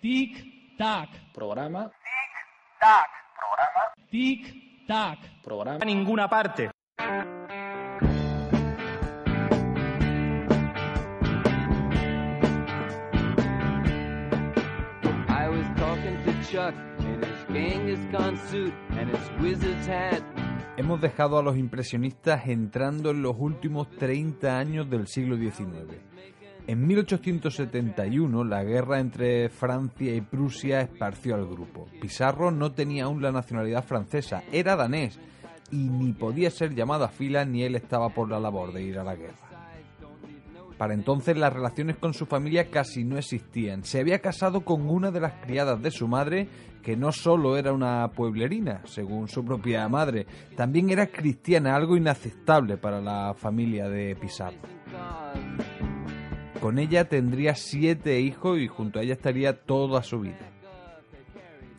Tic-tac. Programa. Tic-tac. Programa. Tic-tac. Programa. A ninguna parte. I was talking to Chuck in his Genghis suit and his wizard's hat. Hemos dejado a los impresionistas entrando en los últimos 30 años del siglo XIX. En 1871 la guerra entre Francia y Prusia esparció al grupo. Pizarro no tenía aún la nacionalidad francesa, era danés y ni podía ser llamado a fila ni él estaba por la labor de ir a la guerra. Para entonces las relaciones con su familia casi no existían. Se había casado con una de las criadas de su madre, que no solo era una pueblerina, según su propia madre, también era cristiana, algo inaceptable para la familia de Pizarro. Con ella tendría siete hijos y junto a ella estaría toda su vida.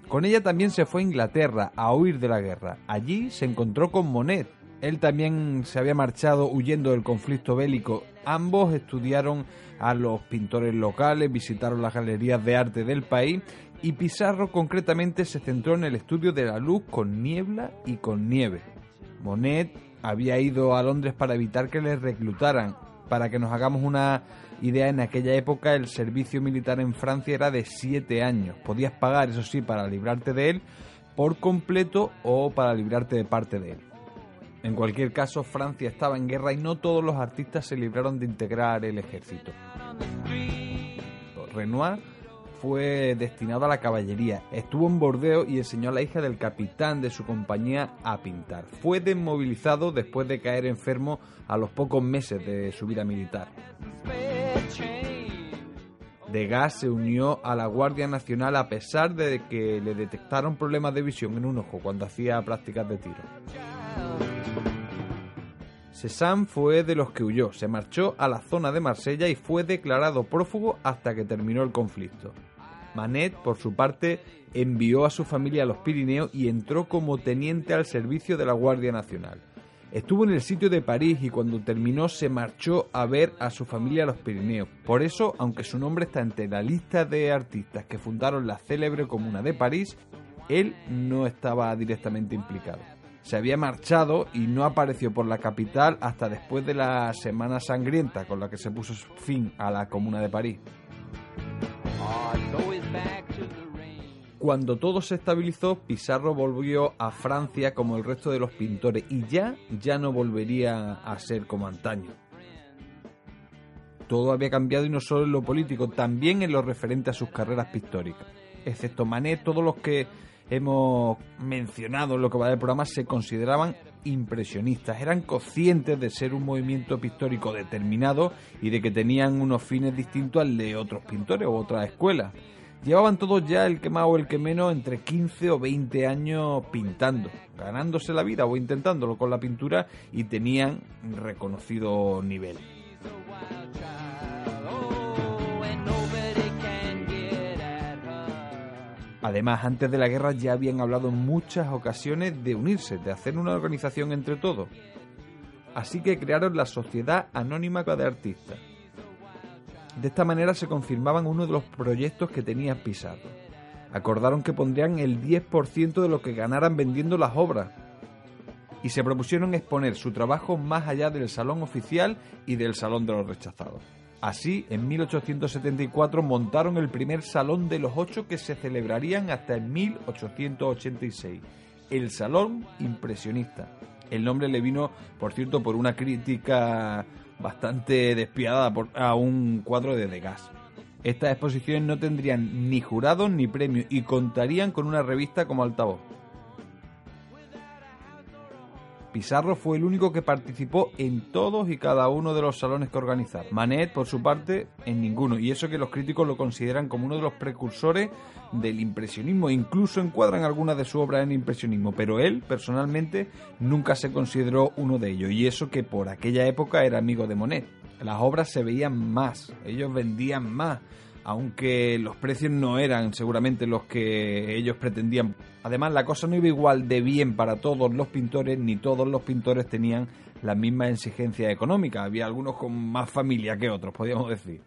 Con ella también se fue a Inglaterra a huir de la guerra. Allí se encontró con Monet, él también se había marchado huyendo del conflicto bélico. Ambos estudiaron a los pintores locales, visitaron las galerías de arte del país y Pizarro concretamente se centró en el estudio de la luz con niebla y con nieve. Monet había ido a Londres para evitar que le reclutaran. Para que nos hagamos una idea, en aquella época el servicio militar en Francia era de siete años. Podías pagar, eso sí, para librarte de él por completo o para librarte de parte de él. En cualquier caso, Francia estaba en guerra y no todos los artistas se libraron de integrar el ejército. Renoir fue destinado a la caballería, estuvo en Bordeaux y enseñó a la hija del capitán de su compañía a pintar. Fue desmovilizado después de caer enfermo a los pocos meses de su vida militar. Degas se unió a la Guardia Nacional a pesar de que le detectaron problemas de visión en un ojo cuando hacía prácticas de tiro. Cézanne fue de los que huyó, se marchó a la zona de Marsella y fue declarado prófugo hasta que terminó el conflicto. Manet, por su parte, envió a su familia a los Pirineos y entró como teniente al servicio de la Guardia Nacional. Estuvo en el sitio de París y cuando terminó se marchó a ver a su familia a los Pirineos. Por eso, aunque su nombre está entre la lista de artistas que fundaron la célebre comuna de París, él no estaba directamente implicado se había marchado y no apareció por la capital hasta después de la Semana Sangrienta con la que se puso fin a la Comuna de París. Cuando todo se estabilizó, Pizarro volvió a Francia como el resto de los pintores y ya, ya no volvería a ser como antaño. Todo había cambiado y no solo en lo político, también en lo referente a sus carreras pictóricas. Excepto Manet, todos los que hemos mencionado en lo que va del programa se consideraban impresionistas, eran conscientes de ser un movimiento pictórico determinado y de que tenían unos fines distintos al de otros pintores o otras escuelas. Llevaban todos ya el que más o el que menos entre 15 o 20 años pintando, ganándose la vida o intentándolo con la pintura y tenían reconocido nivel. Además, antes de la guerra ya habían hablado en muchas ocasiones de unirse, de hacer una organización entre todos. Así que crearon la Sociedad Anónima de Artistas. De esta manera se confirmaban uno de los proyectos que tenía Pizarro. Acordaron que pondrían el 10% de lo que ganaran vendiendo las obras. Y se propusieron exponer su trabajo más allá del salón oficial y del salón de los rechazados. Así, en 1874 montaron el primer Salón de los Ocho que se celebrarían hasta en 1886, el Salón Impresionista. El nombre le vino, por cierto, por una crítica bastante despiadada a un cuadro de Degas. Estas exposiciones no tendrían ni jurados ni premios y contarían con una revista como altavoz. Pizarro fue el único que participó en todos y cada uno de los salones que organizaron. Manet, por su parte, en ninguno. Y eso que los críticos lo consideran como uno de los precursores del impresionismo. Incluso encuadran algunas de sus obras en impresionismo. Pero él, personalmente, nunca se consideró uno de ellos. Y eso que por aquella época era amigo de Monet. Las obras se veían más, ellos vendían más aunque los precios no eran seguramente los que ellos pretendían. Además, la cosa no iba igual de bien para todos los pintores, ni todos los pintores tenían la misma exigencia económica. Había algunos con más familia que otros, podríamos decir.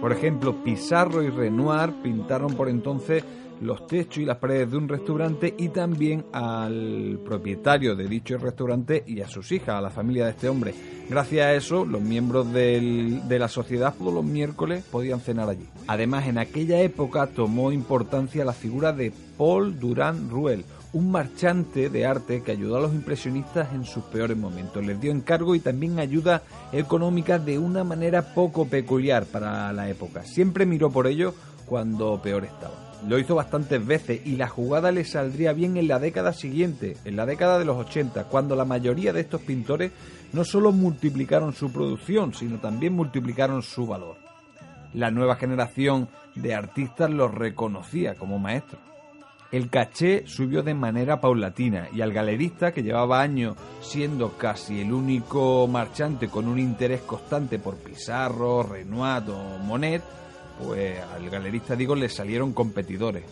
Por ejemplo, Pizarro y Renoir pintaron por entonces los techos y las paredes de un restaurante y también al propietario de dicho restaurante y a sus hijas, a la familia de este hombre. Gracias a eso, los miembros de la sociedad todos los miércoles podían cenar allí. Además, en aquella época tomó importancia la figura de Paul Durand Ruel, un marchante de arte que ayudó a los impresionistas en sus peores momentos. Les dio encargo y también ayuda económica de una manera poco peculiar para la época. Siempre miró por ello cuando peor estaba. Lo hizo bastantes veces y la jugada le saldría bien en la década siguiente, en la década de los 80, cuando la mayoría de estos pintores no solo multiplicaron su producción, sino también multiplicaron su valor. La nueva generación de artistas los reconocía como maestros. El caché subió de manera paulatina y al galerista, que llevaba años siendo casi el único marchante con un interés constante por Pizarro, Renoir o Monet, pues al galerista digo le salieron competidores.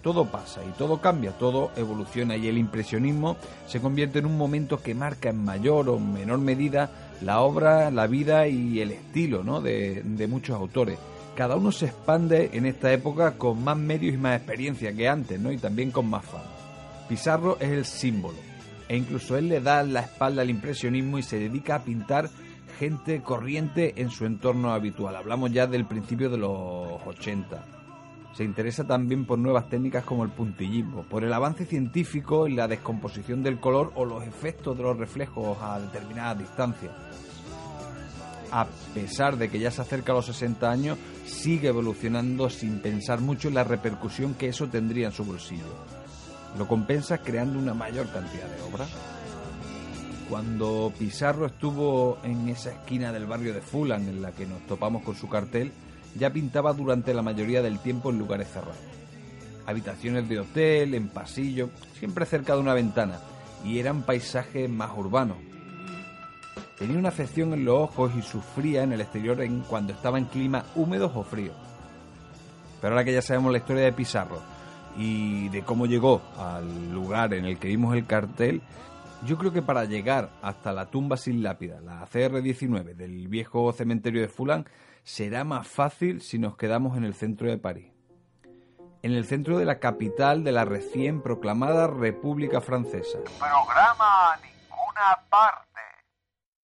Todo pasa y todo cambia, todo evoluciona y el impresionismo se convierte en un momento que marca en mayor o menor medida la obra, la vida y el estilo ¿no? de, de muchos autores cada uno se expande en esta época con más medios y más experiencia que antes, ¿no? Y también con más fama. Pizarro es el símbolo, e incluso él le da la espalda al impresionismo y se dedica a pintar gente corriente en su entorno habitual. Hablamos ya del principio de los 80. Se interesa también por nuevas técnicas como el puntillismo, por el avance científico en la descomposición del color o los efectos de los reflejos a determinadas distancias a pesar de que ya se acerca a los 60 años, sigue evolucionando sin pensar mucho en la repercusión que eso tendría en su bolsillo. Lo compensa creando una mayor cantidad de obras. Cuando Pizarro estuvo en esa esquina del barrio de Fulham en la que nos topamos con su cartel, ya pintaba durante la mayoría del tiempo en lugares cerrados. Habitaciones de hotel, en pasillo, siempre cerca de una ventana, y eran paisajes más urbanos, Tenía una afección en los ojos y sufría en el exterior en cuando estaba en clima húmedos o fríos. Pero ahora que ya sabemos la historia de Pizarro y de cómo llegó al lugar en el que vimos el cartel, yo creo que para llegar hasta la tumba sin lápida, la CR19 del viejo cementerio de Fulham, será más fácil si nos quedamos en el centro de París. En el centro de la capital de la recién proclamada República Francesa. Programa a ninguna parte